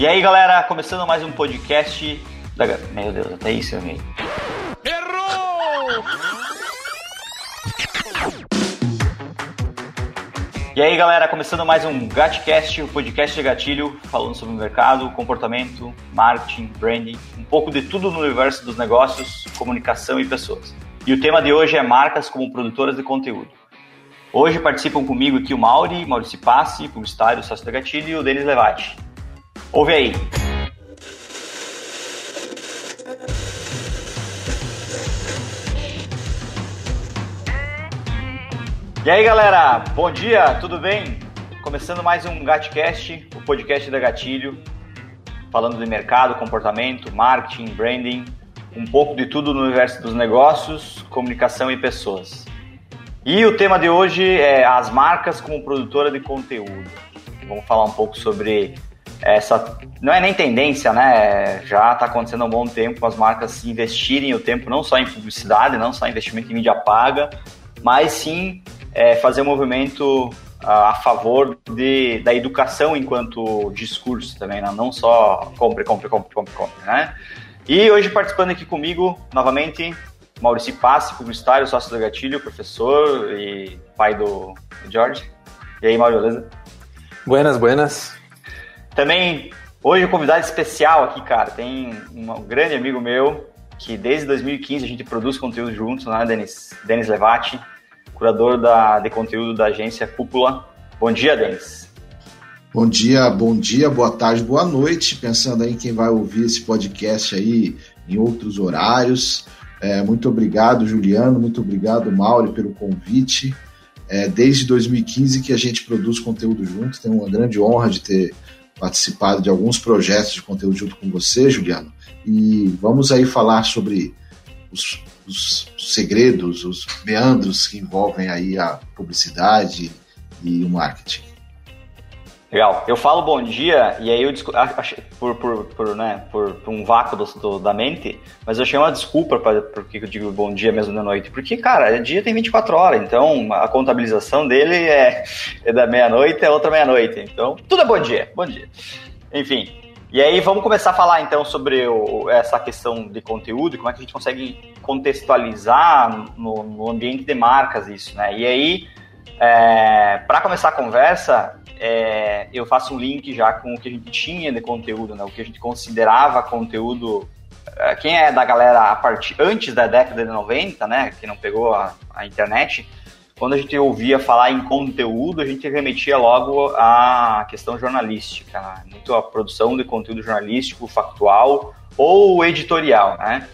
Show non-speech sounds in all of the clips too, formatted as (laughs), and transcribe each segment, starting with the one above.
E aí, galera, começando mais um podcast da. Meu Deus, até isso eu errei. Errou! E aí, galera, começando mais um Gatcast, o podcast de gatilho, falando sobre o mercado, comportamento, marketing, branding, um pouco de tudo no universo dos negócios, comunicação e pessoas. E o tema de hoje é marcas como produtoras de conteúdo. Hoje participam comigo aqui o Mauri, Maurício Passi, publicitário, sócio da Gatilho, e o Denis Levati. Ouve aí. E aí, galera, bom dia, tudo bem? Começando mais um Gatcast, o podcast da Gatilho, falando de mercado, comportamento, marketing, branding, um pouco de tudo no universo dos negócios, comunicação e pessoas. E o tema de hoje é as marcas como produtora de conteúdo. Vamos falar um pouco sobre essa. Não é nem tendência, né? Já está acontecendo há um bom tempo as marcas investirem o tempo não só em publicidade, não só investimento em mídia paga, mas sim é, fazer um movimento a favor de, da educação enquanto discurso também, né? não só compre, compre, compre, compre, compre, né? E hoje participando aqui comigo, novamente, Maurício Passi, publicitário, sócio do Gatilho, professor e pai do, George. E aí, Mauro, beleza? Buenas, buenas. Também, hoje, um convidado especial aqui, cara. Tem um grande amigo meu que desde 2015 a gente produz conteúdo juntos, né, Denis? Denis Levati, curador da, de conteúdo da agência Cúpula. Bom dia, Denis. Bom dia, bom dia, boa tarde, boa noite. Pensando aí em quem vai ouvir esse podcast aí em outros horários. É, muito obrigado, Juliano, muito obrigado, Mauro, pelo convite. É, desde 2015 que a gente produz conteúdo junto, tenho uma grande honra de ter participado de alguns projetos de conteúdo junto com você, Juliano. E vamos aí falar sobre os, os segredos, os meandros que envolvem aí a publicidade e o marketing. Legal. Eu falo bom dia e aí eu por, por, por, né, por, por um vácuo do, do, da mente, mas eu achei uma desculpa para porque eu digo bom dia mesmo da noite. Porque, cara, dia tem 24 horas, então a contabilização dele é, é da meia-noite, é outra meia-noite. Então, tudo é bom dia. Bom dia. Enfim. E aí vamos começar a falar então sobre o, essa questão de conteúdo, como é que a gente consegue contextualizar no, no ambiente de marcas isso, né? E aí, é, para começar a conversa, é, eu faço um link já com o que a gente tinha de conteúdo, né? O que a gente considerava conteúdo. É, quem é da galera a partir antes da década de 90, né? Que não pegou a, a internet, quando a gente ouvia falar em conteúdo, a gente remetia logo à questão jornalística, né? muito a produção de conteúdo jornalístico, factual ou editorial, né?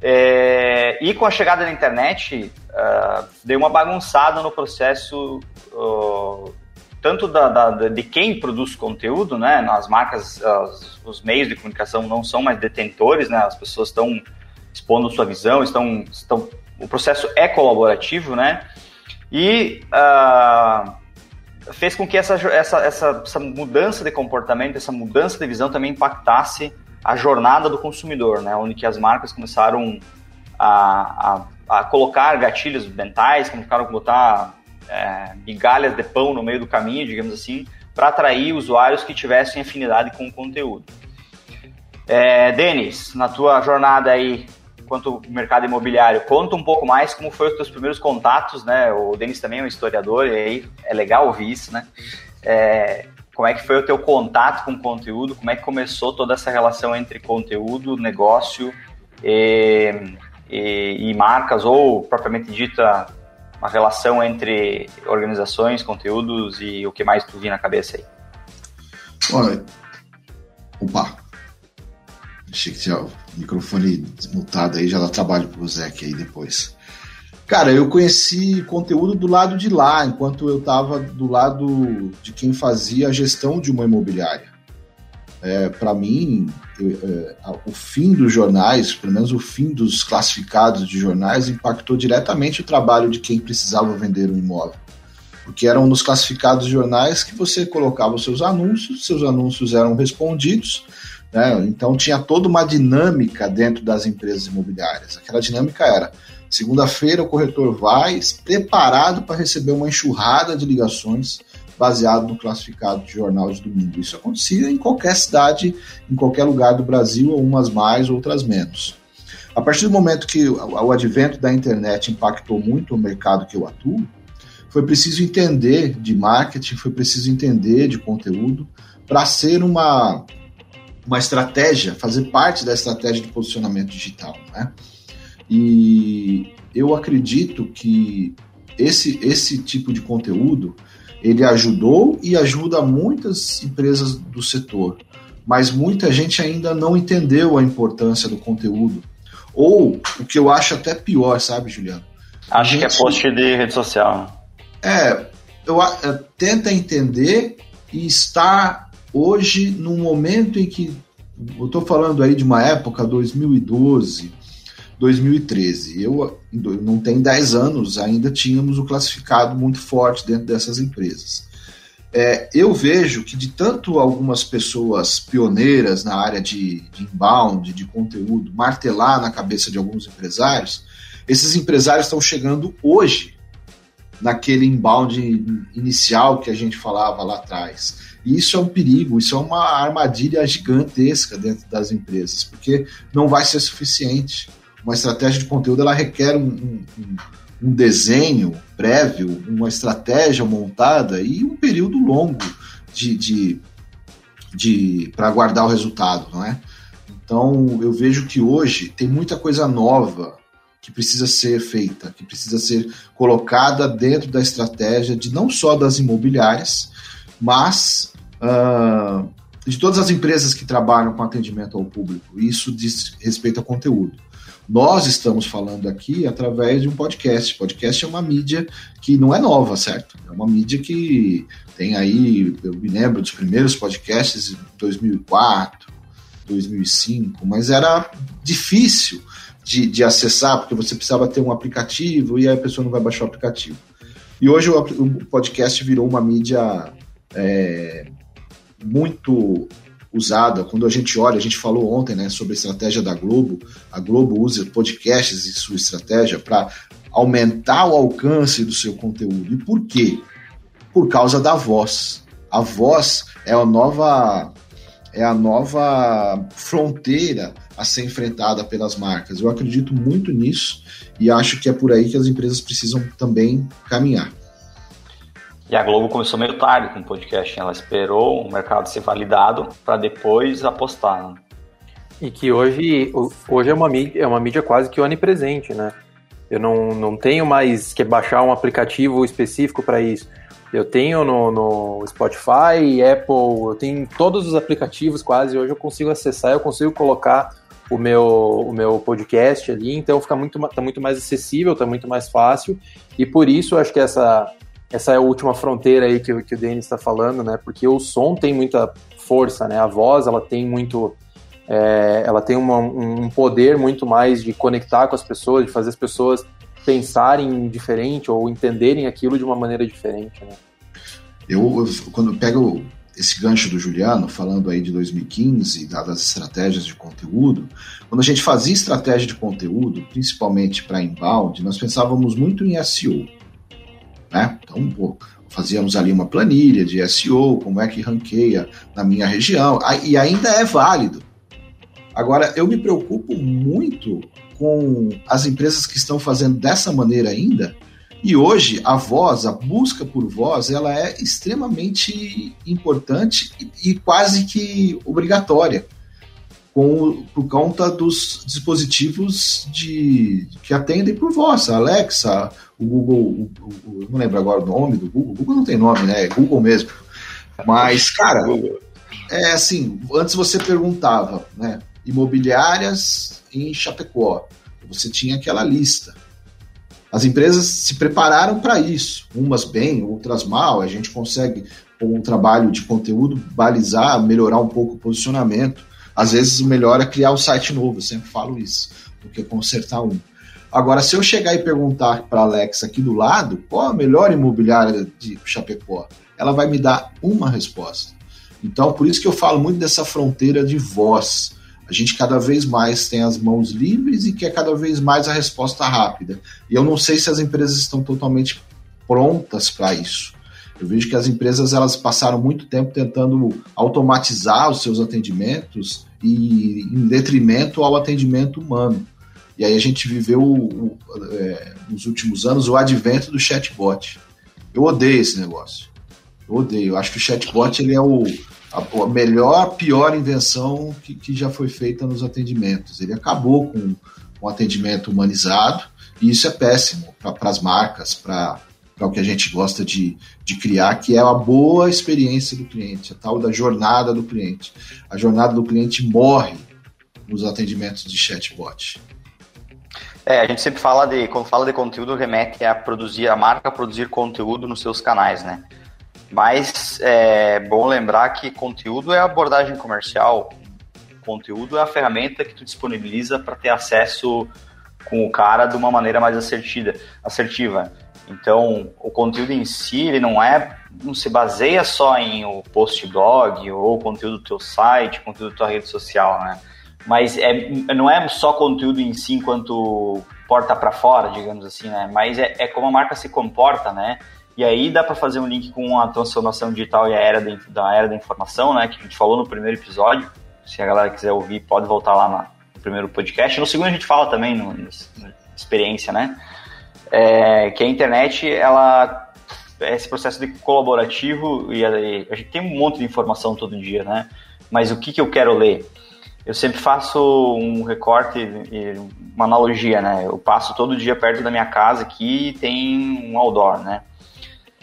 É, e com a chegada da internet, uh, deu uma bagunçada no processo uh, tanto da, da, de quem produz conteúdo, né? As marcas, as, os meios de comunicação não são mais detentores, né? As pessoas estão expondo sua visão, estão, estão o processo é colaborativo, né? E uh, fez com que essa, essa, essa, essa mudança de comportamento, essa mudança de visão também impactasse a jornada do consumidor, né? Onde que as marcas começaram a, a, a colocar gatilhos mentais, começaram a botar é, migalhas de pão no meio do caminho, digamos assim, para atrair usuários que tivessem afinidade com o conteúdo. É, Denis, na tua jornada aí quanto mercado imobiliário, conta um pouco mais como foram os teus primeiros contatos, né? O Denis também é um historiador e aí é legal ouvir isso, né? É, como é que foi o teu contato com o conteúdo? Como é que começou toda essa relação entre conteúdo, negócio e, e, e marcas ou propriamente dita uma relação entre organizações, conteúdos e o que mais tu vi na cabeça aí? Olha, opa, achei que tinha o microfone desmutado aí, já dá trabalho pro Zeke aí depois. Cara, eu conheci conteúdo do lado de lá, enquanto eu estava do lado de quem fazia a gestão de uma imobiliária. É, Para mim, é, o fim dos jornais, pelo menos o fim dos classificados de jornais, impactou diretamente o trabalho de quem precisava vender um imóvel. Porque eram nos classificados de jornais que você colocava os seus anúncios, seus anúncios eram respondidos, né? então tinha toda uma dinâmica dentro das empresas imobiliárias. Aquela dinâmica era: segunda-feira o corretor vai preparado para receber uma enxurrada de ligações baseado no classificado de jornal de domingo. Isso acontecia em qualquer cidade, em qualquer lugar do Brasil, umas mais, outras menos. A partir do momento que o advento da internet impactou muito o mercado que eu atuo, foi preciso entender de marketing, foi preciso entender de conteúdo para ser uma, uma estratégia, fazer parte da estratégia de posicionamento digital. Né? E eu acredito que esse, esse tipo de conteúdo ele ajudou e ajuda muitas empresas do setor, mas muita gente ainda não entendeu a importância do conteúdo. Ou o que eu acho até pior, sabe, Juliano? Acho gente, que é post de rede social. É, eu, eu tenta entender e estar hoje num momento em que eu estou falando aí de uma época 2012, 2013. Eu não tem 10 anos, ainda tínhamos o classificado muito forte dentro dessas empresas. É, eu vejo que de tanto algumas pessoas pioneiras na área de, de inbound, de conteúdo, martelar na cabeça de alguns empresários, esses empresários estão chegando hoje naquele inbound inicial que a gente falava lá atrás. E isso é um perigo, isso é uma armadilha gigantesca dentro das empresas, porque não vai ser suficiente uma estratégia de conteúdo ela requer um, um, um desenho prévio, uma estratégia montada e um período longo de, de, de para guardar o resultado, não é? Então eu vejo que hoje tem muita coisa nova que precisa ser feita, que precisa ser colocada dentro da estratégia de não só das imobiliárias, mas uh, de todas as empresas que trabalham com atendimento ao público. Isso diz respeito ao conteúdo. Nós estamos falando aqui através de um podcast. Podcast é uma mídia que não é nova, certo? É uma mídia que tem aí, eu me lembro dos primeiros podcasts em 2004, 2005, mas era difícil de, de acessar, porque você precisava ter um aplicativo e a pessoa não vai baixar o aplicativo. E hoje o, o podcast virou uma mídia é, muito usada. Quando a gente olha, a gente falou ontem né, sobre a estratégia da Globo. A Globo usa podcasts e sua estratégia para aumentar o alcance do seu conteúdo. E por quê? Por causa da voz. A voz é a nova é a nova fronteira a ser enfrentada pelas marcas. Eu acredito muito nisso e acho que é por aí que as empresas precisam também caminhar. E a Globo começou meio tarde com o podcast. Ela esperou o mercado ser validado para depois apostar. Né? E que hoje, hoje é, uma mídia, é uma mídia quase que onipresente, né? Eu não, não tenho mais que baixar um aplicativo específico para isso. Eu tenho no, no, Spotify, Apple, eu tenho todos os aplicativos quase. Hoje eu consigo acessar, eu consigo colocar o meu, o meu podcast ali, então fica muito, tá muito mais acessível, tá muito mais fácil. E por isso acho que essa, essa é a última fronteira aí que, que o Denis está falando, né? Porque o som tem muita força, né? A voz, ela tem muito... É, ela tem uma, um poder muito mais de conectar com as pessoas, de fazer as pessoas pensarem diferente ou entenderem aquilo de uma maneira diferente, né? Eu, quando pego esse gancho do Juliano, falando aí de 2015, das estratégias de conteúdo, quando a gente fazia estratégia de conteúdo, principalmente para inbound, nós pensávamos muito em SEO, né? Então, pô, fazíamos ali uma planilha de SEO, como é que ranqueia na minha região, e ainda é válido. Agora, eu me preocupo muito com as empresas que estão fazendo dessa maneira ainda, e hoje a voz, a busca por voz, ela é extremamente importante e, e quase que obrigatória com, por conta dos dispositivos de, que atendem por voz, Alexa, o Google, o, o, não lembro agora o nome do Google, o Google não tem nome, né? É Google mesmo. Mas, cara, é assim, antes você perguntava, né? Imobiliárias em Chapecó. Você tinha aquela lista. As empresas se prepararam para isso, umas bem, outras mal. A gente consegue, com um trabalho de conteúdo, balizar, melhorar um pouco o posicionamento. Às vezes o melhor é criar um site novo, eu sempre falo isso, do que consertar um. Agora, se eu chegar e perguntar para Alexa aqui do lado, qual a melhor imobiliária de Chapecó? Ela vai me dar uma resposta. Então, por isso que eu falo muito dessa fronteira de voz. A gente cada vez mais tem as mãos livres e quer cada vez mais a resposta rápida. E eu não sei se as empresas estão totalmente prontas para isso. Eu vejo que as empresas elas passaram muito tempo tentando automatizar os seus atendimentos e em detrimento ao atendimento humano. E aí a gente viveu o, é, nos últimos anos o advento do chatbot. Eu odeio esse negócio. Eu odeio. Eu acho que o chatbot ele é o, a, a melhor, pior invenção que, que já foi feita nos atendimentos. Ele acabou com o atendimento humanizado e isso é péssimo para as marcas, para o que a gente gosta de, de criar, que é a boa experiência do cliente, a tal da jornada do cliente. A jornada do cliente morre nos atendimentos de chatbot. É, a gente sempre fala de, quando fala de conteúdo, remete a produzir, a marca produzir conteúdo nos seus canais, né? Mas é bom lembrar que conteúdo é abordagem comercial, conteúdo é a ferramenta que tu disponibiliza para ter acesso com o cara de uma maneira mais assertiva. assertiva. Então, o conteúdo em si, ele não é, não se baseia só em o post blog ou conteúdo do teu site, conteúdo da tua rede social, né? Mas é, não é só conteúdo em si enquanto porta para fora, digamos assim, né? Mas é, é como a marca se comporta, né? E aí dá para fazer um link com a transformação digital e a era da, da era da informação, né? Que a gente falou no primeiro episódio. Se a galera quiser ouvir, pode voltar lá na, no primeiro podcast. No segundo a gente fala também no, no experiência, né? É, que a internet, ela esse processo de colaborativo e a, a, gente tem um monte de informação todo dia, né? Mas o que, que eu quero ler? Eu sempre faço um recorte, uma analogia, né? Eu passo todo dia perto da minha casa aqui e tem um outdoor, né?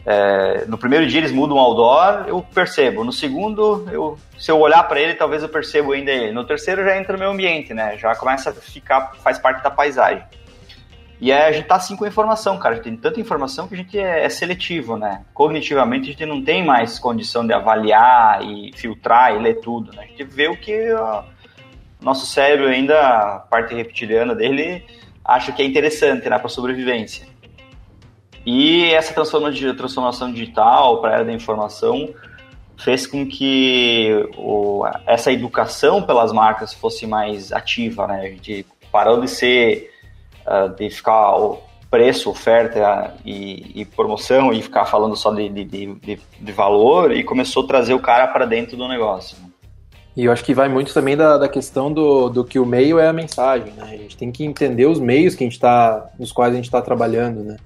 É, no primeiro dia eles mudam o outdoor, eu percebo. No segundo, eu, se eu olhar para ele, talvez eu percebo ainda ele. No terceiro já entra no meu ambiente, né? Já começa a ficar, faz parte da paisagem. E a gente tá assim com informação, cara. A gente tem tanta informação que a gente é, é, seletivo, né? Cognitivamente a gente não tem mais condição de avaliar e filtrar e ler tudo, né? A gente vê o que nosso cérebro ainda, a parte reptiliana dele, acha que é interessante, né? Para sobrevivência. E essa transformação digital para a era da informação fez com que o, essa educação pelas marcas fosse mais ativa, né? A gente parou de ser, uh, de ficar preço, oferta e, e, promoção e ficar falando só de, de, de, de, valor e começou a trazer o cara para dentro do negócio. Né? E eu acho que vai muito também da, da questão do, do que o meio é a mensagem, né? A gente tem que entender os meios que a gente tá, nos quais a gente está trabalhando, né?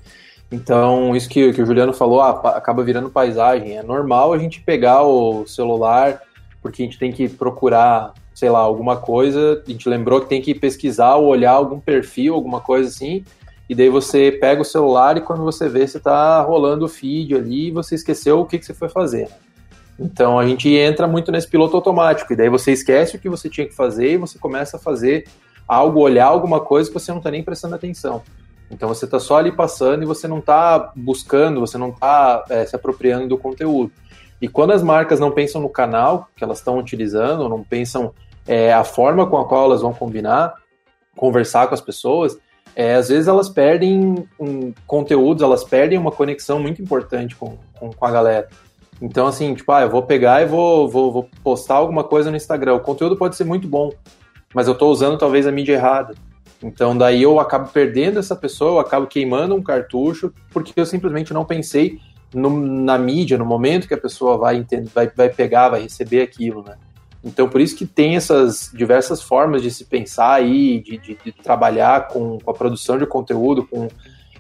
Então, isso que, que o Juliano falou, ah, acaba virando paisagem. É normal a gente pegar o celular, porque a gente tem que procurar, sei lá, alguma coisa, a gente lembrou que tem que pesquisar ou olhar algum perfil, alguma coisa assim, e daí você pega o celular e quando você vê, você está rolando o feed ali e você esqueceu o que, que você foi fazer. Então, a gente entra muito nesse piloto automático, e daí você esquece o que você tinha que fazer e você começa a fazer algo, olhar alguma coisa que você não está nem prestando atenção. Então você está só ali passando e você não está buscando, você não está é, se apropriando do conteúdo. E quando as marcas não pensam no canal que elas estão utilizando, não pensam é, a forma com a qual elas vão combinar, conversar com as pessoas, é, às vezes elas perdem um, conteúdos, elas perdem uma conexão muito importante com, com, com, a galera. Então, assim, tipo, ah, eu vou pegar e vou, vou, vou postar alguma coisa no Instagram. O conteúdo pode ser muito bom, mas eu estou usando talvez a mídia errada. Então daí eu acabo perdendo essa pessoa, eu acabo queimando um cartucho, porque eu simplesmente não pensei no, na mídia, no momento que a pessoa vai, entender, vai, vai pegar, vai receber aquilo, né? Então por isso que tem essas diversas formas de se pensar aí, de, de, de trabalhar com, com, a produção de conteúdo, com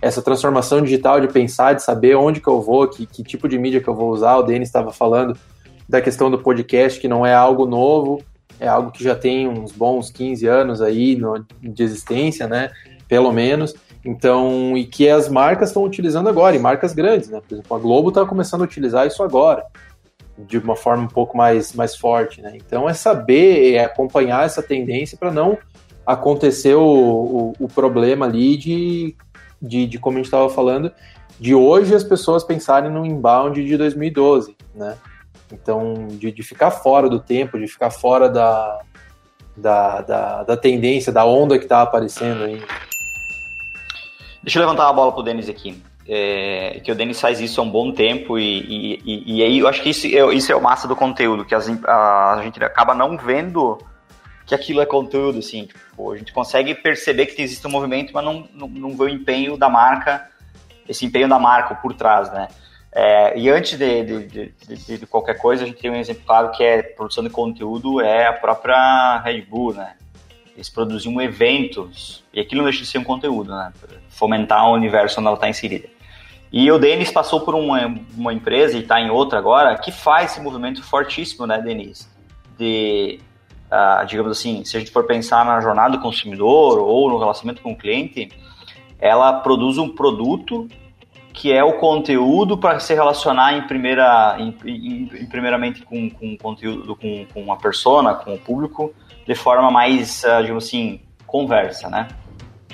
essa transformação digital de pensar, de saber onde que eu vou, que, que tipo de mídia que eu vou usar. O Denis estava falando da questão do podcast, que não é algo novo, é algo que já tem uns bons 15 anos aí no, de existência, né? Pelo menos. Então, e que as marcas estão utilizando agora, e marcas grandes, né? Por exemplo, a Globo está começando a utilizar isso agora, de uma forma um pouco mais, mais forte, né? Então, é saber, é acompanhar essa tendência para não acontecer o, o, o, problema ali de, de, de como a gente estava falando, de hoje as pessoas pensarem no inbound de 2012, né? Então, de, de ficar fora do tempo, de ficar fora da, da, da, da tendência, da onda que está aparecendo aí. Deixa eu levantar a bola pro Denis aqui. É, que o Denis faz isso há um bom tempo e, e, e, aí eu acho que isso, é, isso é o massa do conteúdo, que as, a, a, gente acaba não vendo que aquilo é conteúdo, assim, tipo, a gente consegue perceber que existe um movimento, mas não, não, não vê o empenho da marca, esse empenho da marca por trás, né? É, e antes de, de, de, de, qualquer coisa, a gente tem um exemplo claro que é produção de conteúdo, é a própria Red Bull, né? Eles produziam eventos, e aquilo não deixa de ser um conteúdo, né? Fomentar o universo onde ela está inserida. E o Denis passou por uma, uma empresa, e está em outra agora, que faz esse movimento fortíssimo, né, Denis? De, uh, digamos assim, se a gente for pensar na jornada do consumidor ou no relacionamento com o cliente, ela produz um produto que é o conteúdo para se relacionar em primeira, em, em, em primeiramente com, com conteúdo, com, com uma persona, com o público, de forma mais, uh, digamos assim, conversa, né?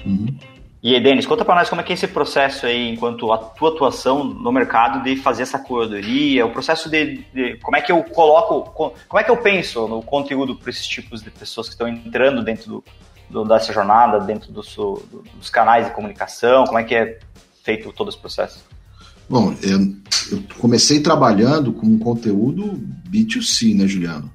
Uhum. E aí, Denis, conta para nós como é que é esse processo aí, enquanto a tua atuação no mercado de fazer essa curadoria, o processo de, de como é que eu coloco, como é que eu penso no conteúdo para esses tipos de pessoas que estão entrando dentro do, do, dessa jornada, dentro do, do, dos canais de comunicação, como é que é feito todo esse processo? Bom, eu, eu comecei trabalhando com conteúdo B2C, né, Juliano?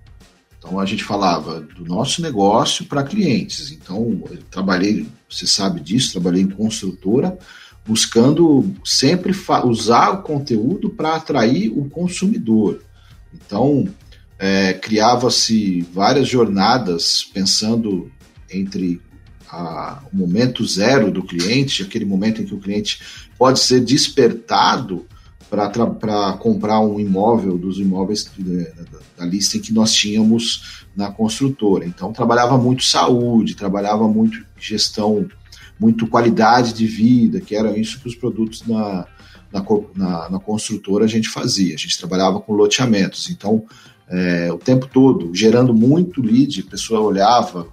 Então a gente falava do nosso negócio para clientes. Então eu trabalhei, você sabe disso, trabalhei em construtora, buscando sempre usar o conteúdo para atrair o consumidor. Então é, criava-se várias jornadas pensando entre a, o momento zero do cliente, aquele momento em que o cliente pode ser despertado para comprar um imóvel dos imóveis da, da lista que nós tínhamos na construtora. Então, trabalhava muito saúde, trabalhava muito gestão, muito qualidade de vida, que era isso que os produtos na, na, na, na construtora a gente fazia. A gente trabalhava com loteamentos. Então, é, o tempo todo, gerando muito lead, a pessoa olhava,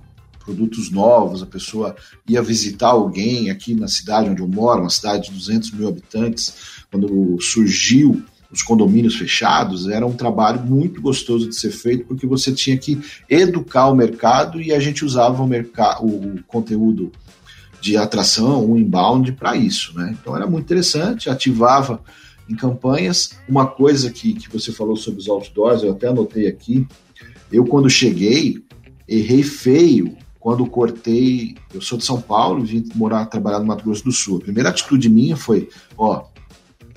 produtos novos, a pessoa ia visitar alguém aqui na cidade onde eu moro, uma cidade de 200 mil habitantes, quando surgiu os condomínios fechados, era um trabalho muito gostoso de ser feito, porque você tinha que educar o mercado e a gente usava o, mercado, o conteúdo de atração, o inbound para isso, né? Então era muito interessante, ativava em campanhas. Uma coisa que, que você falou sobre os outdoors, eu até anotei aqui, eu quando cheguei, errei feio quando cortei, eu sou de São Paulo, vim morar, trabalhar no Mato Grosso do Sul. A primeira atitude minha foi, ó,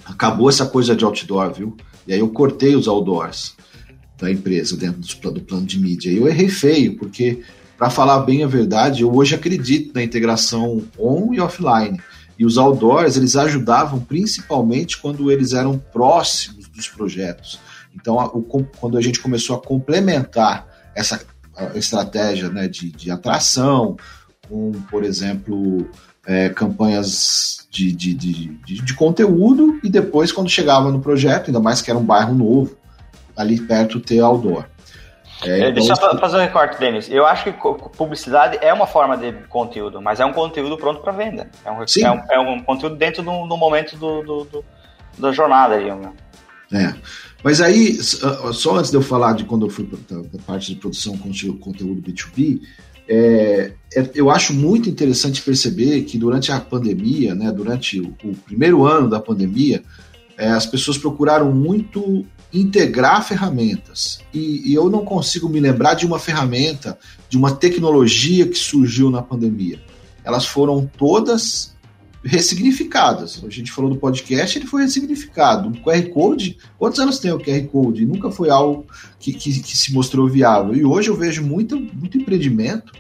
acabou essa coisa de outdoor, viu? E aí eu cortei os outdoors da empresa dentro do, plano de mídia. E eu errei feio, porque, para falar bem a verdade, eu hoje acredito na integração on e offline. E os outdoors, eles ajudavam principalmente quando eles eram próximos dos projetos. Então, quando a gente começou a complementar essa estratégia né, de, de atração, com, por exemplo, é, campanhas de, de, de, de, conteúdo e depois, quando chegava no projeto, ainda mais que era um bairro novo, ali perto ter outdoor. É, então Deixa eu fazer um recorte, Denis. Eu acho que publicidade é uma forma de conteúdo, mas é um conteúdo pronto para venda. É um, é um, é, um, conteúdo dentro do, do momento do, do, do, da jornada ali. Né? É. Mas aí, só antes de eu falar de quando eu fui para a parte de produção conteúdo B2B, é, é, eu acho muito interessante perceber que durante a pandemia, né, durante o, o primeiro ano da pandemia, é, as pessoas procuraram muito integrar ferramentas. E, e eu não consigo me lembrar de uma ferramenta, de uma tecnologia que surgiu na pandemia. Elas foram todas ressignificadas. A gente falou do podcast, ele foi ressignificado. O QR Code, quantos anos tem o QR Code? Nunca foi algo que, que, que se mostrou viável. E hoje eu vejo muito, muito empreendimento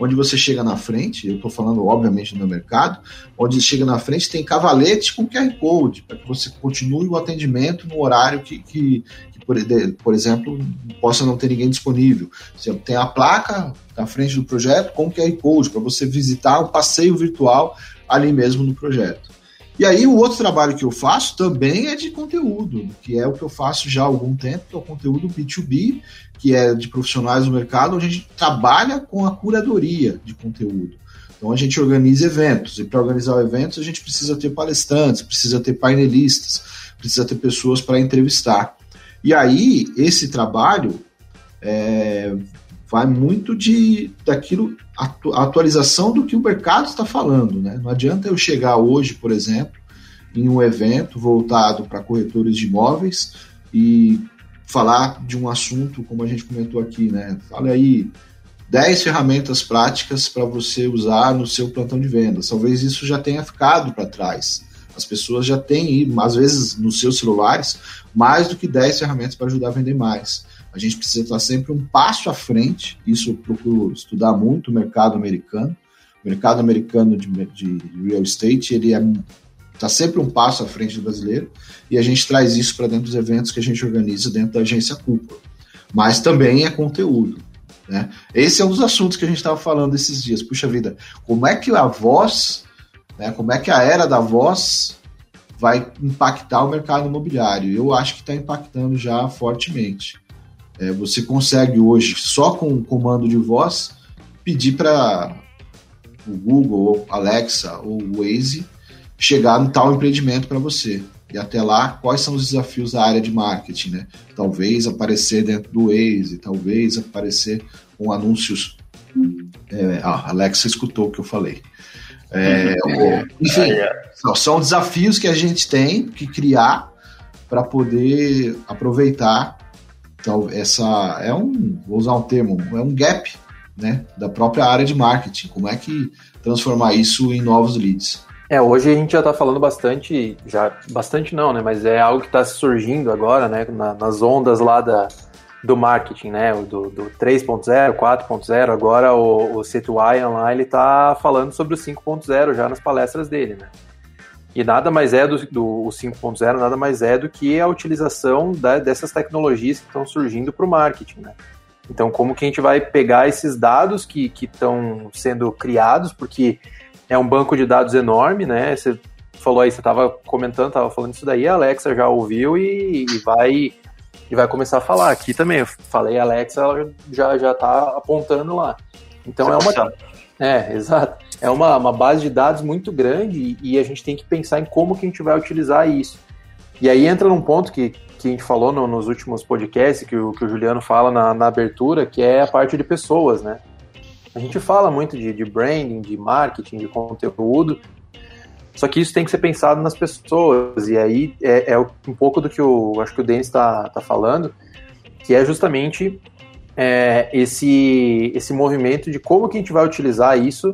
onde você chega na frente, eu estou falando obviamente no mercado, onde chega na frente tem cavalete com QR Code, para que você continue o atendimento no horário que, que, que por, por, exemplo, possa não ter ninguém disponível. Você tem a placa na frente do projeto com QR Code, para você visitar um passeio virtual ali mesmo no projeto. E aí o outro trabalho que eu faço também é de conteúdo, que é o que eu faço já há algum tempo, que é o conteúdo B2B, que é de profissionais do mercado, onde a gente trabalha com a curadoria de conteúdo. Então a gente organiza eventos, e para organizar eventos a gente precisa ter palestrantes, precisa ter painelistas, precisa ter pessoas para entrevistar. E aí esse trabalho é, vai muito de daquilo atu, a atualização do que o mercado está falando, né? Não adianta eu chegar hoje, por exemplo, em um evento voltado para corretores de imóveis e falar de um assunto como a gente comentou aqui, né? Fala aí 10 ferramentas práticas para você usar no seu plantão de vendas. Talvez isso já tenha ficado para trás. As pessoas já têm, às vezes, nos seus celulares, mais do que 10 ferramentas para ajudar a vender mais. A gente precisa estar sempre um passo à frente. Isso eu procuro estudar muito o mercado americano. O mercado americano de, de real estate ele é está sempre um passo à frente do brasileiro e a gente traz isso para dentro dos eventos que a gente organiza dentro da agência Cúpula. Mas também é conteúdo. Né? Esse é um dos assuntos que a gente estava falando esses dias. Puxa vida, como é que a voz, né, como é que a era da voz vai impactar o mercado imobiliário? Eu acho que está impactando já fortemente. É, você consegue hoje, só com o comando de voz, pedir para o Google, ou Alexa ou o Waze chegar no tal empreendimento para você. E até lá, quais são os desafios da área de marketing, né? Talvez aparecer dentro do Waze, talvez aparecer com anúncios. É, ah, Alexa escutou o que eu falei. É, (laughs) enfim, são desafios que a gente tem que criar para poder aproveitar essa é um, vou usar um termo, é um gap, né, da própria área de marketing. Como é que transformar isso em novos leads? É, hoje a gente já está falando bastante, já bastante não, né? Mas é algo que está surgindo agora, né? Na, nas ondas lá da, do marketing, né? Do, do 3.0, 4.0, agora o, o C2I lá, ele está falando sobre o 5.0 já nas palestras dele, né? E nada mais é do, do 5.0, nada mais é do que a utilização da, dessas tecnologias que estão surgindo para o marketing, né? Então, como que a gente vai pegar esses dados que estão sendo criados, porque é um banco de dados enorme, né? Você falou aí, você estava comentando, estava falando isso daí, a Alexa já ouviu e, e, vai e vai começar a falar. Aqui também, eu falei Alexa, ela já já está apontando lá. Então é uma é (laughs) exato, é uma, uma base de dados muito grande e, a gente tem que pensar em como que a gente vai utilizar isso. E aí entra num ponto que, que a gente falou no, nos últimos podcasts, que o, que o Juliano fala na, na abertura, que é a parte de pessoas, né? A gente fala muito de, de branding, de marketing, de conteúdo, só que isso tem que ser pensado nas pessoas, e aí é, é um pouco do que o, acho que o Denis está tá falando, que é justamente é, esse, esse movimento de como que a gente vai utilizar isso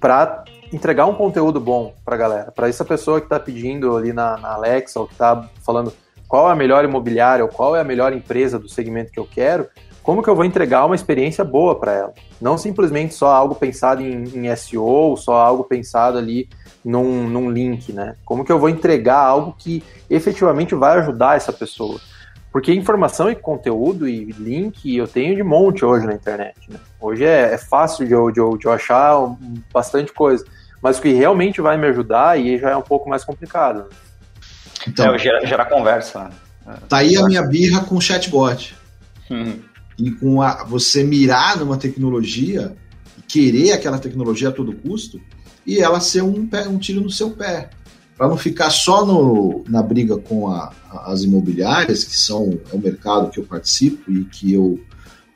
para entregar um conteúdo bom para a galera. Para essa pessoa que está pedindo ali na, na Alexa, ou que está falando qual é a melhor imobiliária, ou qual é a melhor empresa do segmento que eu quero, como que eu vou entregar uma experiência boa para ela? Não simplesmente só algo pensado em, em SEO, só algo pensado ali num, num link, né? Como que eu vou entregar algo que efetivamente vai ajudar essa pessoa? Porque informação e conteúdo e link eu tenho de monte hoje na internet. Né? Hoje é, é fácil de eu, de, eu, de eu achar bastante coisa. Mas o que realmente vai me ajudar aí já é um pouco mais complicado. Então, é, gera, gera conversa. Né? Tá aí a minha birra com o chatbot. Uhum e com a, você mirar numa tecnologia e querer aquela tecnologia a todo custo e ela ser um, pé, um tiro no seu pé. Para não ficar só no, na briga com a, as imobiliárias, que são é o mercado que eu participo e que eu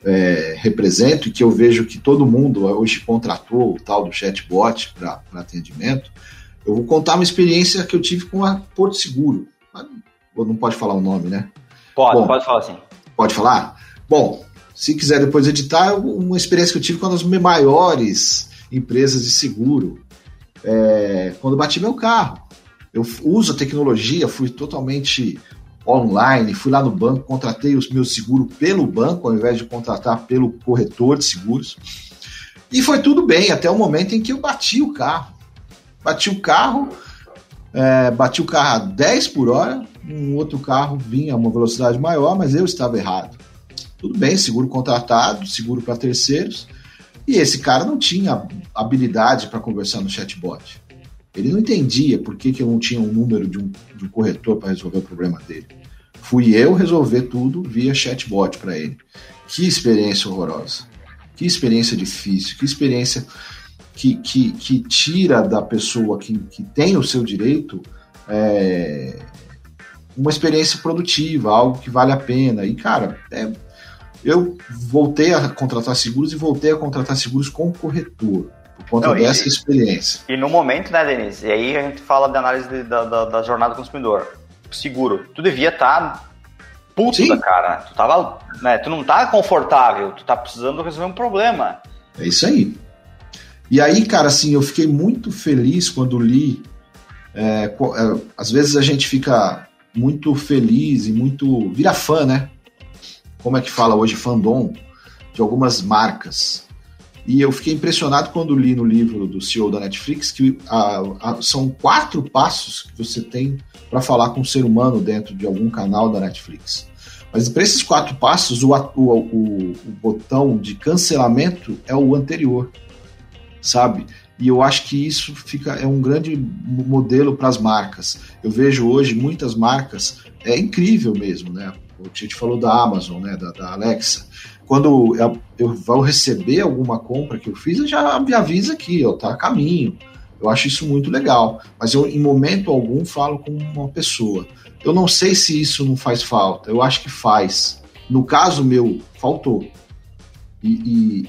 é, represento e que eu vejo que todo mundo hoje contratou o tal do chatbot para atendimento, eu vou contar uma experiência que eu tive com a Porto Seguro. Não pode falar o nome, né? Pode, Bom, pode falar sim. Pode falar? Bom, se quiser depois editar, uma experiência que eu tive com uma das maiores empresas de seguro, é, quando bati meu carro. Eu uso a tecnologia, fui totalmente online, fui lá no banco, contratei o meu seguro pelo banco, ao invés de contratar pelo corretor de seguros. E foi tudo bem, até o momento em que eu bati o carro. Bati o carro, é, bati o carro a 10 por hora, um outro carro vinha a uma velocidade maior, mas eu estava errado. Tudo bem, seguro contratado, seguro para terceiros. E esse cara não tinha habilidade para conversar no chatbot. Ele não entendia por que, que eu não tinha um número de um, de um corretor para resolver o problema dele. Fui eu resolver tudo via chatbot para ele. Que experiência horrorosa. Que experiência difícil. Que experiência que, que, que tira da pessoa que, que tem o seu direito é, uma experiência produtiva, algo que vale a pena. E, cara, é, eu voltei a contratar seguros e voltei a contratar seguros com corretor, por conta Não, dessa e, experiência. E no momento, né, Denise? E aí a gente fala da análise de, da, da, da, jornada do consumidor. Seguro, tu devia estar tá puto Sim. da cara, né? Tu, tava, né, tu não tá confortável, tu tá precisando resolver um problema. É isso aí. E aí, cara, assim, eu fiquei muito feliz quando li É, é, às vezes a gente fica muito feliz e muito. vira fã, né? Como é que fala hoje, fandom, de algumas marcas. E eu fiquei impressionado quando li no livro do CEO da Netflix que a, a, são quatro passos que você tem para falar com um ser humano dentro de algum canal da Netflix. Mas para esses quatro passos, o, o, o, o botão de cancelamento é o anterior, sabe? E eu acho que isso fica é um grande modelo para as marcas. Eu vejo hoje muitas marcas, é incrível mesmo, né? O Tite falou da Amazon, né? Da, da Alexa. Quando eu, eu vou receber alguma compra que eu fiz, eu já me avisa aqui, ó, tá a caminho. Eu acho isso muito legal. Mas eu, em momento algum, falo com uma pessoa. Eu não sei se isso não faz falta. Eu acho que faz. No caso meu, faltou. E,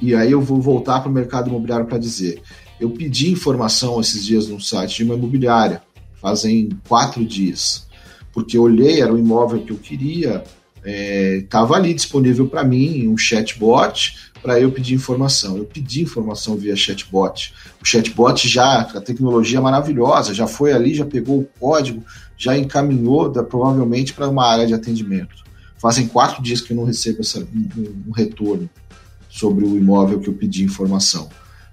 e, e aí eu vou voltar para o mercado imobiliário para dizer eu pedi informação esses dias no site de uma imobiliária, fazem quatro dias, porque eu olhei, era o imóvel que eu queria, estava é, ali disponível para mim, um chatbot, para eu pedir informação. Eu pedi informação via chatbot. O chatbot já, a tecnologia maravilhosa, já foi ali, já pegou o código, já encaminhou da, provavelmente para uma área de atendimento. Fazem quatro dias que eu não recebo essa, um, um retorno sobre o imóvel que eu pedi informação.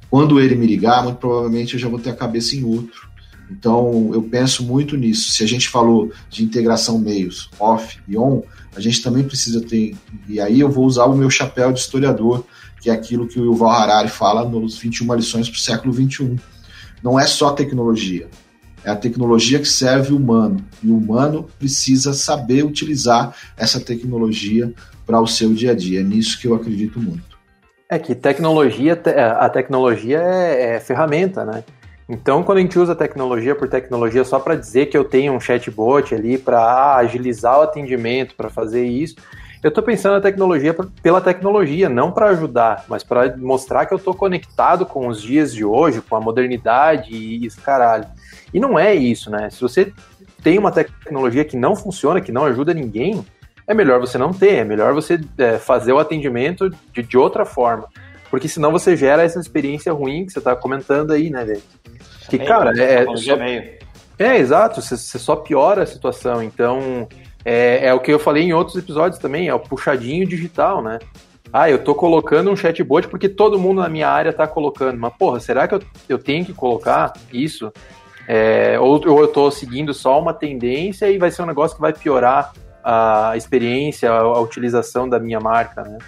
Quando ele me ligar, muito provavelmente eu já vou ter a cabeça em outro. Então, eu penso muito nisso. Se a gente falou de integração meios off e on, a gente também precisa ter. E aí eu vou usar o meu chapéu de historiador, que é aquilo que o Yuval Harari fala nos 21 lições para o século 21. Não é só tecnologia. É a tecnologia que serve o humano. E o humano precisa saber utilizar essa tecnologia para o seu dia a dia. É nisso que eu acredito muito. É que tecnologia, a tecnologia é, é ferramenta, né? Então, quando a gente usa tecnologia por tecnologia só para dizer que eu tenho um chatbot ali para agilizar o atendimento, para fazer isso, eu estou pensando na tecnologia pela tecnologia, não para ajudar, mas para mostrar que eu estou conectado com os dias de hoje, com a modernidade e isso, caralho. E não é isso, né? Se você tem uma tecnologia que não funciona, que não ajuda ninguém, é melhor você não ter, é melhor você é, fazer o atendimento de, de outra forma. Porque senão você gera essa experiência ruim que você está comentando aí, né, velho? Que, é cara, é. Tá só, é, exato, você, você, só piora a situação. Então, é, é o que eu falei em outros episódios também, é o puxadinho digital, né? Ah, eu tô colocando um chatbot porque todo mundo na minha área tá colocando. Mas, porra, será que eu, eu tenho que colocar isso? É, ou, ou eu tô seguindo só uma tendência e vai ser um negócio que vai piorar a experiência, a, a utilização da minha marca, né?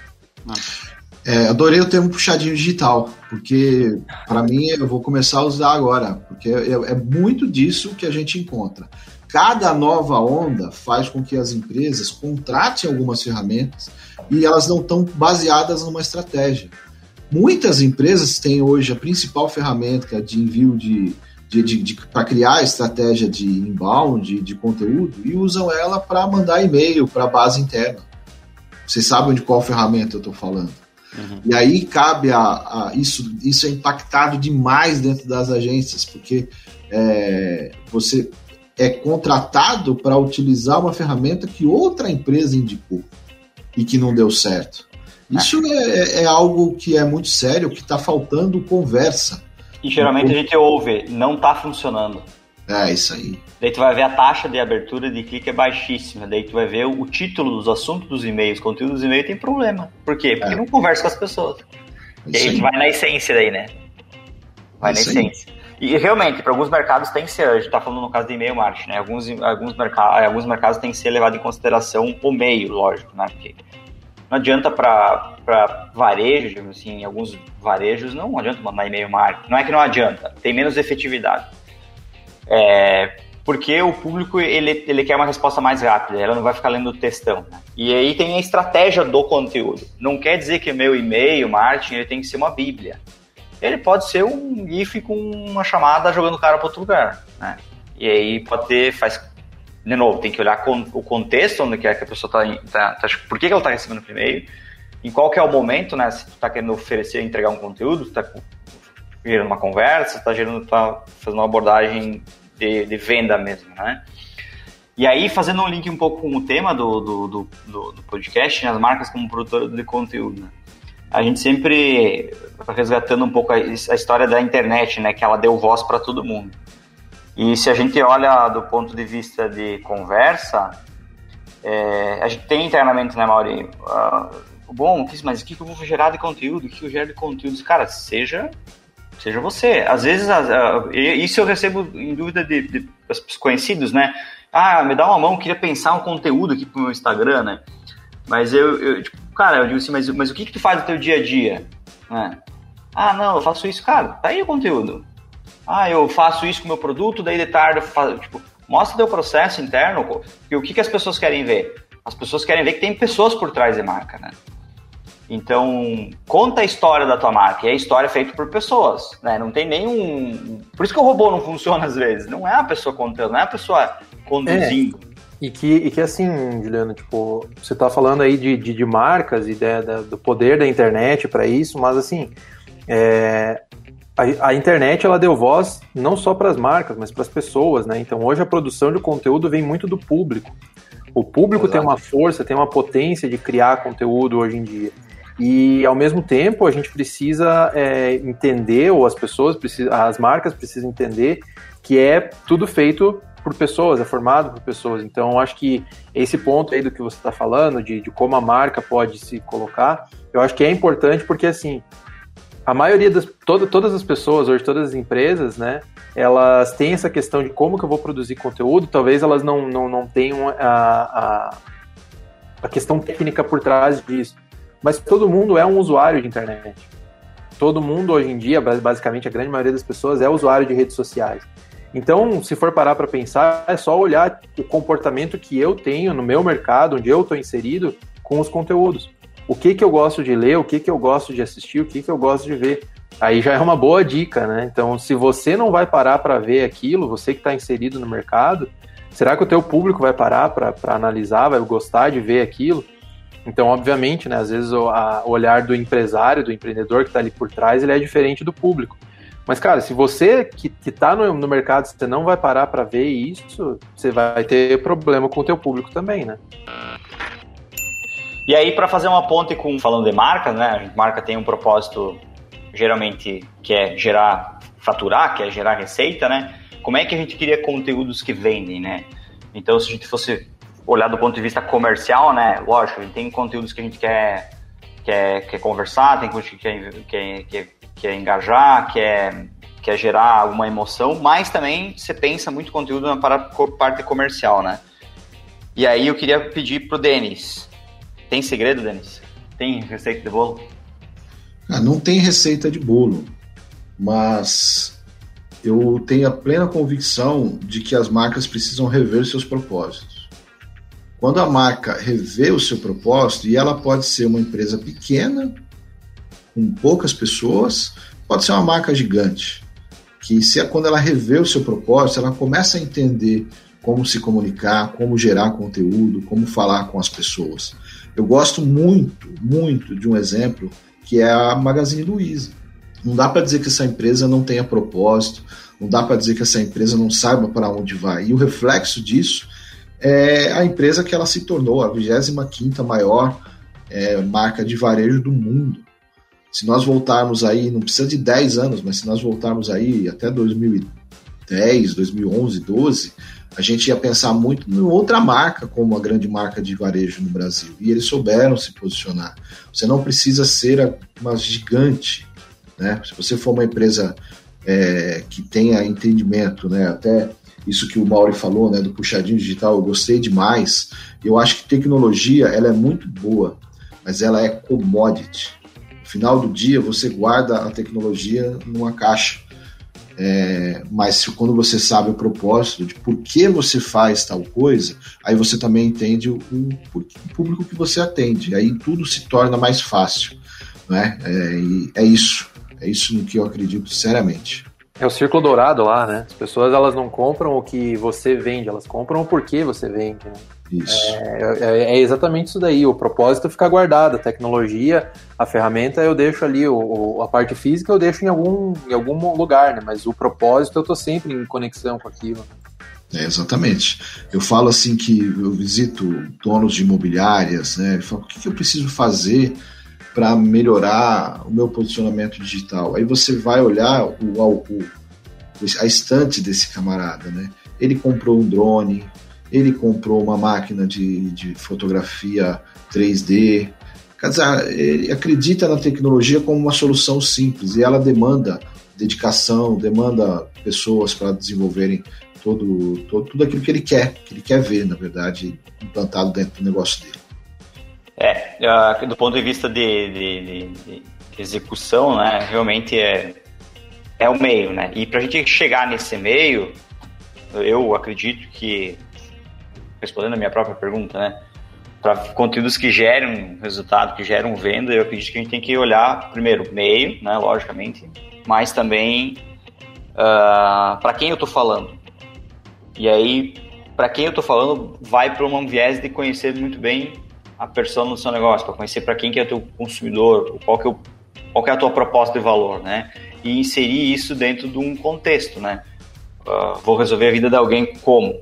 É, adorei o termo puxadinho digital, porque para mim eu vou começar a usar agora, porque é, é, muito disso que a gente encontra. Cada nova onda faz com que as empresas contratem algumas ferramentas e elas não estão baseadas numa estratégia. Muitas empresas têm hoje a principal ferramenta de envio de, de, de, de para criar estratégia de inbound, de, de conteúdo, e usam ela para mandar e-mail para a base interna. Vocês sabem de qual ferramenta eu estou falando. Uhum. E aí cabe a, a, isso, isso é impactado demais dentro das agências, porque é, você é contratado para utilizar uma ferramenta que outra empresa indicou e que não deu certo. Isso é, é, é algo que é muito sério, que está faltando conversa. E geralmente a gente ouve, não tá funcionando. É, isso aí. Daí tu vai ver a taxa de abertura de clique é baixíssima. Daí tu vai ver o título dos assuntos dos e-mails, conteúdo dos e-mails tem problema. Por quê? Porque é. não conversa com as pessoas. e aí, aí vai na essência daí, né? Vai na essência. Aí. E realmente, para alguns mercados tem que ser, a gente está falando no caso de e-mail marketing, né? Alguns, alguns, mercados, alguns mercados tem que ser levado em consideração o meio, lógico, né? Porque não adianta para varejo, assim, alguns varejos não adianta mandar e-mail marketing. Não é que não adianta, tem menos efetividade. É, porque o público ele, ele quer uma resposta mais rápida, ela não vai ficar lendo o textão. Né? E aí tem a estratégia do conteúdo. Não quer dizer que meu e-mail marketing ele tem que ser uma bíblia. Ele pode ser um GIF com uma chamada jogando o cara para outro lugar. Né? E aí pode ter, faz de novo, tem que olhar o contexto onde que, é que a pessoa está, tá, tá, por que, que ela está recebendo o e-mail, em qual que é o momento, né? Se tu está querendo oferecer, entregar um conteúdo, se está gerando uma conversa, está gerando, tá fazendo uma abordagem de, de, venda mesmo, né? E aí, fazendo um link um pouco com o tema do, do, do, do, do podcast, né, as marcas como produtora de conteúdo, né? A gente sempre resgatando um pouco a, a história da internet, né? Que ela deu voz para todo mundo. E se a gente olha do ponto de vista de conversa, é, a gente tem internamente, né, Mauri? Uh, bom, mas o que, eu vou gerar de conteúdo? O que eu gero de conteúdo? Cara, seja seja você. Às vezes, isso eu recebo em dúvida de, de, de conhecidos, né? Ah, me dá uma mão, queria pensar um conteúdo aqui pro meu Instagram, né? Mas eu, eu tipo, cara, eu digo assim, mas, mas o que que tu faz no teu dia a dia? Né? Ah, não, eu faço isso, cara, tá aí o conteúdo. Ah, eu faço isso com o meu produto, daí de tarde eu faço, tipo, mostra teu processo interno, e o que que as pessoas querem ver? As pessoas querem ver que tem pessoas por trás da marca, né? Então, conta a história da tua marca. E a história é feita por pessoas, né? Não tem nenhum. Por isso que o robô não funciona às vezes. Não é a pessoa contando, não é a pessoa conduzindo. É. E que, e que assim, Juliano, tipo, você está falando aí de, de, de marcas e de, de, do poder da internet para isso, mas assim, é, a, a, internet ela deu voz não só para as marcas, mas para as pessoas, né? Então hoje a produção de conteúdo vem muito do público. O público Exato. tem uma força, tem uma potência de criar conteúdo hoje em dia. E ao mesmo tempo a gente precisa é, entender, ou as pessoas, precisam, as marcas precisam entender que é tudo feito por pessoas, é formado por pessoas. Então, acho que esse ponto aí do que você está falando, de, de como a marca pode se colocar, eu acho que é importante porque, assim, a maioria das, toda, todas as pessoas, hoje todas as empresas, né, elas têm essa questão de como que eu vou produzir conteúdo, talvez elas não, não, não tenham a, a, a questão técnica por trás disso, mas todo mundo é um usuário de internet. Todo mundo hoje em dia, basicamente a grande maioria das pessoas é usuário de redes sociais. Então, se for parar para pensar, é só olhar o comportamento que eu tenho no meu mercado, onde eu estou inserido, com os conteúdos. O que, que eu gosto de ler, o que, que eu gosto de assistir, o que, que eu gosto de ver. Aí já é uma boa dica, né? Então, se você não vai parar para ver aquilo, você que está inserido no mercado, será que o teu público vai parar para analisar, vai gostar de ver aquilo? Então, obviamente, né, às vezes o, a, o olhar do empresário, do empreendedor que está ali por trás, ele é diferente do público. Mas, cara, se você que, que tá no, no mercado, você não vai parar para ver isso, você vai ter problema com o teu público também, né? E aí, para fazer uma ponte com falando de marca, né? A marca tem um propósito geralmente que é gerar, faturar, que é gerar receita, né? Como é que a gente cria conteúdos que vendem, né? Então, se a gente fosse olhar do ponto de vista comercial, né? Lógico, tem conteúdos que a gente quer, quer, quer conversar, tem conteúdos que quer, quer, quer quer engajar, quer, quer gerar alguma emoção, mas também você pensa muito conteúdo na parte comercial, né? E aí eu queria pedir pro Denis. Tem segredo, Denis? Tem receita de bolo? Ah, não tem receita de bolo, mas eu tenho a plena convicção de que as marcas precisam rever seus propósitos. Quando a marca revê o seu propósito, e ela pode ser uma empresa pequena com poucas pessoas, pode ser uma marca gigante. Que se é quando ela revê o seu propósito, ela começa a entender como se comunicar, como gerar conteúdo, como falar com as pessoas. Eu gosto muito, muito de um exemplo que é a Magazine Luiza. Não dá para dizer que essa empresa não tenha propósito, não dá para dizer que essa empresa não saiba para onde vai. E o reflexo disso é a empresa que ela se tornou, a 25ª maior é, marca de varejo do mundo. Se nós voltarmos aí, não precisa de 10 anos, mas se nós voltarmos aí até 2010, 2011, 12, a gente ia pensar muito em outra marca como a grande marca de varejo no Brasil. E eles souberam se posicionar. Você não precisa ser uma gigante, né? Se você for uma empresa é, que tenha entendimento, né? Até isso que o Mauri falou, né? Do puxadinho digital, eu gostei demais. Eu acho que tecnologia ela é muito boa, mas ela é commodity final do dia você guarda a tecnologia numa caixa. É, mas quando você sabe o propósito de por que você faz tal coisa, aí você também entende o, o, o público que você atende. Aí tudo se torna mais fácil. Né? É, é isso. É isso no que eu acredito seriamente. É o círculo dourado lá, né? As pessoas elas não compram o que você vende, elas compram o porquê você vende. Né? Isso. É, é, é, exatamente isso daí. O propósito fica guardado, a tecnologia, a ferramenta eu deixo ali, o, a parte física eu deixo em algum, em algum lugar, né? Mas o propósito eu tô sempre em conexão com aquilo. É, exatamente. Eu falo assim que eu visito donos de imobiliárias, né? Eu falo, o que, que eu preciso fazer para melhorar o meu posicionamento digital? Aí você vai olhar o, o a estante desse camarada, né? Ele comprou um drone, ele comprou uma máquina de, de fotografia 3D. Quer dizer, ele acredita na tecnologia como uma solução simples e ela demanda dedicação, demanda pessoas para desenvolverem todo, todo, tudo aquilo que ele quer, que ele quer ver, na verdade, implantado dentro do negócio dele. É, do ponto de vista de, de, de execução, né, realmente é, é o meio, né? E para a gente chegar nesse meio, eu acredito que, respondendo a minha própria pergunta, né, para conteúdos que gerem resultado, que geram venda, eu acredito que a gente tem que olhar primeiro meio, né, logicamente, mas também uh, ah, para quem eu estou falando. E aí, para quem eu estou falando, vai para um viés de conhecer muito bem a persona do seu negócio, para conhecer para quem que é o teu consumidor, qual que é, o, qual que é a tua proposta de valor, né? E inserir isso dentro de um contexto, né? Uh, vou resolver a vida de alguém como?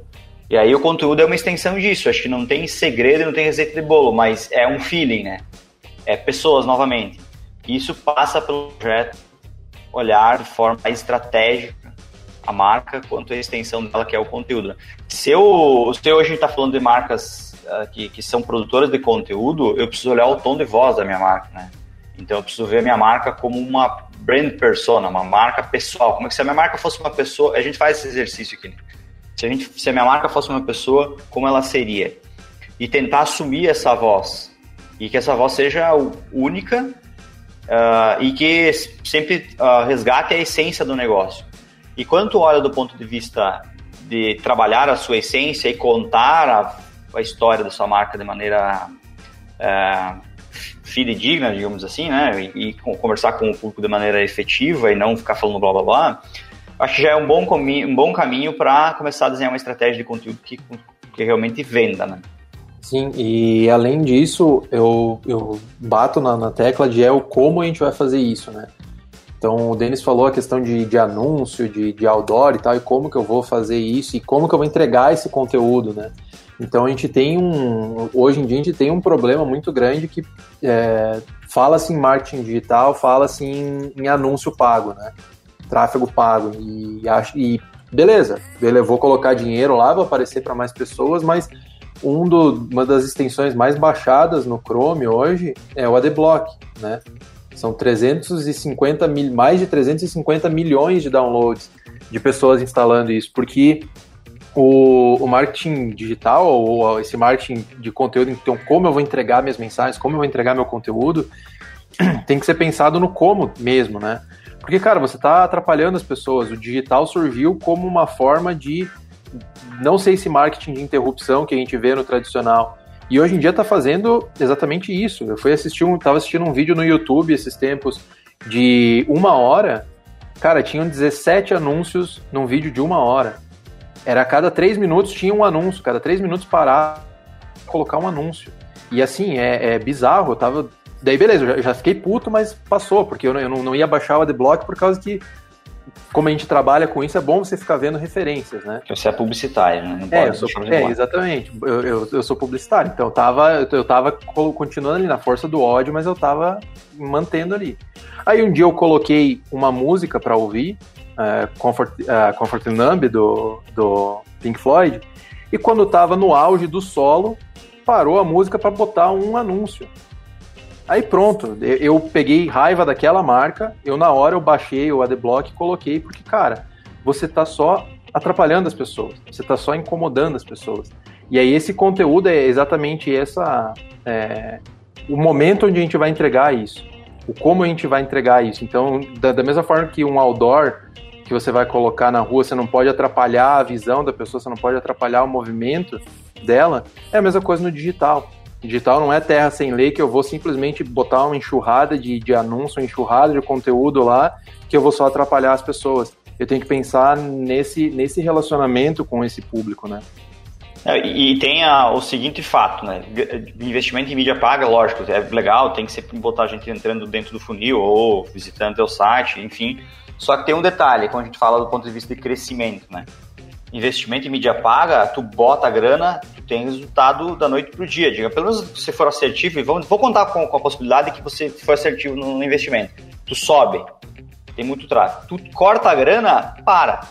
E aí o conteúdo é uma extensão disso. Acho que não tem segredo não tem receita de bolo, mas é um feeling, né? É pessoas, novamente. Isso passa pelo projeto olhar de forma mais estratégica a marca quanto a extensão dela, que é o conteúdo. Se, eu, se hoje a gente está falando de marcas que, que são produtoras de conteúdo, eu preciso olhar o tom de voz da minha marca, né? Então eu preciso ver a minha marca como uma brand persona, uma marca pessoal. Como é que se a minha marca fosse uma pessoa, a gente faz esse exercício aqui. Né? Se a, gente, se a minha marca fosse uma pessoa, como ela seria? E tentar assumir essa voz. E que essa voz seja única uh, e que sempre uh, resgate a essência do negócio. E quando tu olha do ponto de vista de trabalhar a sua essência e contar a, a história da sua marca de maneira uh, fidedigna, digamos assim, né, e, e, conversar com o público de maneira efetiva e não ficar falando blá blá blá, acho que já é um bom, um bom caminho para começar a desenhar uma estratégia de conteúdo que, que realmente venda, né? Sim, e além disso, eu, eu bato na, na tecla de é o como a gente vai fazer isso, né? Então, o Denis falou a questão de, de anúncio, de, de outdoor e tal, e como que eu vou fazer isso, e como que eu vou entregar esse conteúdo, né? Então, a gente tem um... Hoje em dia, a gente tem um problema muito grande que é, fala-se em marketing digital, fala-se em, em, anúncio pago, né? Tráfego pago. E, e beleza, beleza, vou colocar dinheiro lá, vou aparecer para mais pessoas, mas um do, uma das extensões mais baixadas no Chrome hoje é o Adblock, né? São 350 mil, mais de 350 milhões de downloads de pessoas instalando isso, porque o, o marketing digital, ou esse marketing de conteúdo, então como eu vou entregar minhas mensagens, como eu vou entregar meu conteúdo, (clears throat) tem que ser pensado no como mesmo, né? Porque, cara, você está atrapalhando as pessoas. O digital surgiu como uma forma de não sei se marketing de interrupção que a gente vê no tradicional. E hoje em dia está fazendo exatamente isso. Eu fui assistir um, tava assistindo um vídeo no YouTube esses tempos de uma hora. Cara, tinham 17 anúncios num vídeo de uma hora. Era a cada três minutos tinha um anúncio, cada três minutos parar colocar um anúncio. E assim, é, é bizarro. Eu tava. Daí, beleza, eu já, já, fiquei puto, mas passou, porque eu, não, eu não, ia baixar o Adblock por causa que como a gente trabalha com isso, é bom você ficar vendo referências, né? Você é publicitário, né? Não é, eu sou, é, exatamente. Eu, eu, eu, sou publicitário, então eu tava, eu tava continuando ali na força do ódio, mas eu tava mantendo ali. Aí um dia eu coloquei uma música para ouvir, uh, Comfort, uh, Comfort Numb do, do Pink Floyd, e quando tava no auge do solo, parou a música para botar um anúncio. Aí pronto, eu peguei raiva daquela marca, eu na hora eu baixei o Adblock e coloquei, porque, cara, você tá só atrapalhando as pessoas, você tá só incomodando as pessoas. E aí esse conteúdo é exatamente essa é, o momento onde a gente vai entregar isso, o como a gente vai entregar isso. Então, da, da mesma forma que um outdoor que você vai colocar na rua, você não pode atrapalhar a visão da pessoa, você não pode atrapalhar o movimento dela, é a mesma coisa no digital. Digital não é terra sem lei que eu vou simplesmente botar uma enxurrada de, de anúncio, uma enxurrada de conteúdo lá, que eu vou só atrapalhar as pessoas. Eu tenho que pensar nesse, nesse relacionamento com esse público, né? É, e tem a, o seguinte fato, né? Investimento em mídia paga, lógico, é legal, tem que sempre botar a gente entrando dentro do funil ou visitando o site, enfim. Só que tem um detalhe, quando a gente fala do ponto de vista de crescimento, né? investimento em mídia paga, tu bota a grana, tu tem resultado da noite pro dia. Diga, pelo menos se você for assertivo, e vamos, vou contar com, com, a possibilidade que você for assertivo no investimento. Tu sobe. tem muito tráfego. Tu corta a grana, para.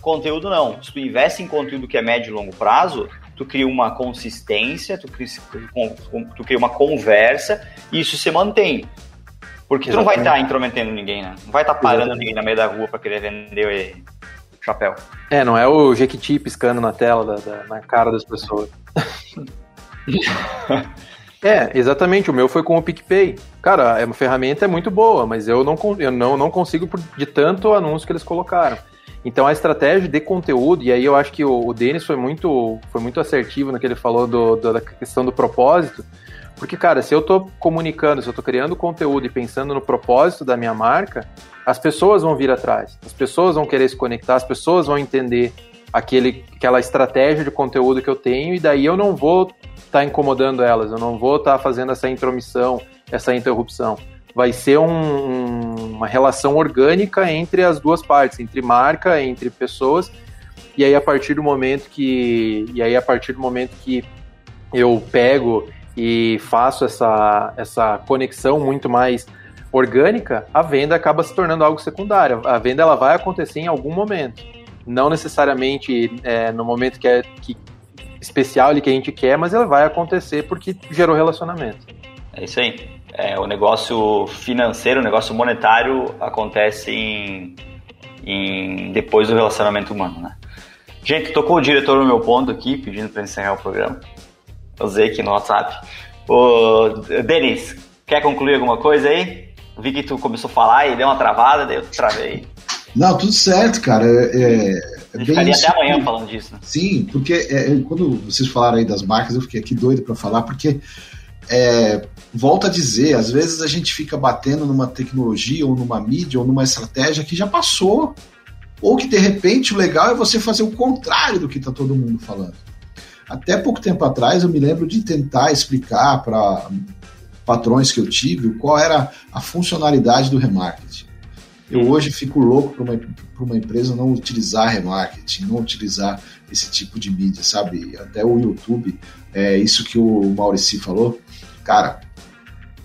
Conteúdo não. Se tu investe em conteúdo que é médio e longo prazo, tu cria uma consistência, tu cria, tu cria uma conversa e isso se mantém. Porque Exatamente. tu não vai estar tá intrometendo ninguém, né? Não vai estar tá parando Exatamente. ninguém na meio da rua para querer vender chapéu. É, não é o Jequiti piscando na tela, da, da na cara das pessoas. (laughs) é, exatamente. O meu foi com o PicPay. Cara, é uma ferramenta é muito boa, mas eu não, eu não, não consigo de tanto anúncio que eles colocaram. Então a estratégia de conteúdo, e aí eu acho que o, o Denis foi muito, foi muito assertivo no que ele falou do, do, da questão do propósito, porque, cara, se eu estou comunicando, se eu estou criando conteúdo e pensando no propósito da minha marca, as pessoas vão vir atrás, as pessoas vão querer se conectar, as pessoas vão entender aquele, aquela estratégia de conteúdo que eu tenho, e daí eu não vou estar tá incomodando elas, eu não vou estar tá fazendo essa intromissão, essa interrupção vai ser um, uma relação orgânica entre as duas partes, entre marca, entre pessoas. E aí a partir do momento que e aí a partir do momento que eu pego e faço essa essa conexão muito mais orgânica, a venda acaba se tornando algo secundário. A venda ela vai acontecer em algum momento, não necessariamente é, no momento que é que especial que a gente quer, mas ela vai acontecer porque gerou relacionamento. É isso aí é, o negócio financeiro, o negócio monetário acontece em, em, depois do relacionamento humano, né? Gente, tocou o diretor no meu ponto aqui, pedindo para encerrar o programa. Eu usei aqui no WhatsApp. Ô, Denis, quer concluir alguma coisa aí? Vi que tu começou a falar e deu uma travada, daí eu travei. Não, tudo certo, cara. É, é, é ficaria até amanhã falando disso. Né? Sim, porque é, é, quando vocês falaram aí das marcas, eu fiquei aqui doido para falar, porque é, volto a dizer, às vezes a gente fica batendo numa tecnologia ou numa mídia ou numa estratégia que já passou, ou que de repente o legal é você fazer o contrário do que está todo mundo falando. Até pouco tempo atrás eu me lembro de tentar explicar para patrões que eu tive qual era a funcionalidade do remarketing. Eu hoje fico louco para uma, uma empresa não utilizar remarketing, não utilizar esse tipo de mídia, sabe? Até o YouTube, é isso que o Maurici falou, cara,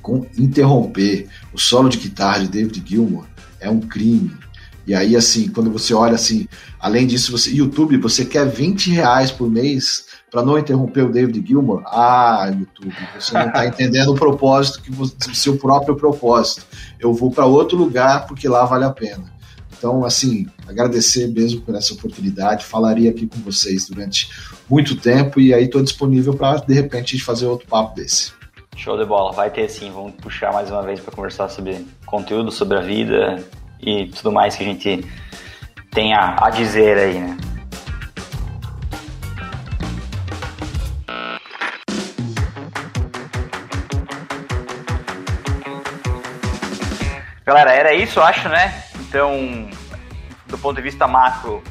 com, interromper o solo de guitarra de David Gilmour é um crime. E aí, assim, quando você olha assim, além disso, você, YouTube, você quer 20 reais por mês para não interromper o David Gilmour? Ah, YouTube, você não está (laughs) entendendo o propósito, que você, o seu próprio propósito. Eu vou para outro lugar porque lá vale a pena. Então, assim, agradecer mesmo por essa oportunidade. Falaria aqui com vocês durante muito tempo e aí estou disponível para, de repente, fazer outro papo desse. Show de bola, vai ter sim. Vamos puxar mais uma vez para conversar sobre conteúdo, sobre a vida e tudo mais que a gente tem a, a dizer aí, né? Galera, era isso, acho, né? Então, do ponto de vista macro,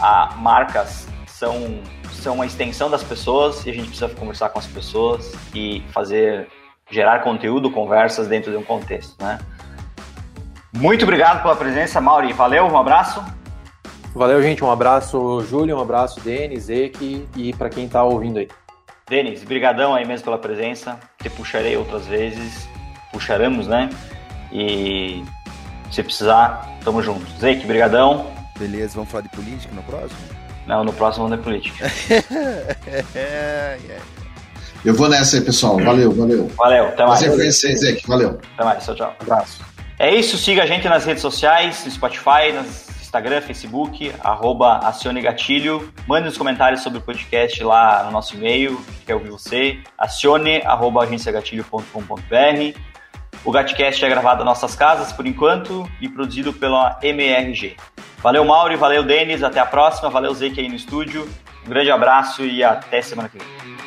a marcas são são uma extensão das pessoas e a gente precisa conversar com as pessoas e fazer gerar conteúdo, conversas dentro de um contexto, né? Muito obrigado pela presença, Mauri. Valeu, um abraço. Valeu, gente. Um abraço, Júlio. Um abraço, Denis, Eki e para quem está ouvindo aí. Denis, brigadão aí mesmo pela presença. Te puxarei outras vezes. Puxaremos, né? E se precisar, tamo junto. Zeke, brigadão. Beleza, vamos falar de política no próximo? Não, no próximo vamos de política. é, (laughs) é. Eu vou nessa aí, pessoal. Valeu, valeu. Valeu, até mais. Prazer conhecer, Zeke. Valeu. Até mais, tchau, tchau. Abraço. É isso, siga a gente nas redes sociais, no Spotify, no Instagram, Facebook, arroba Acione Gatilho. Mande nos comentários sobre o podcast lá no nosso e-mail, quer ouvir você, acione, arroba agenciagatilho.com.br. O Gatcast é gravado nas nossas casas, por enquanto, e produzido pela MRG. Valeu, Mauri, valeu, Denis, até a próxima, valeu, Zeke aí no estúdio. Um grande abraço e até semana que vem.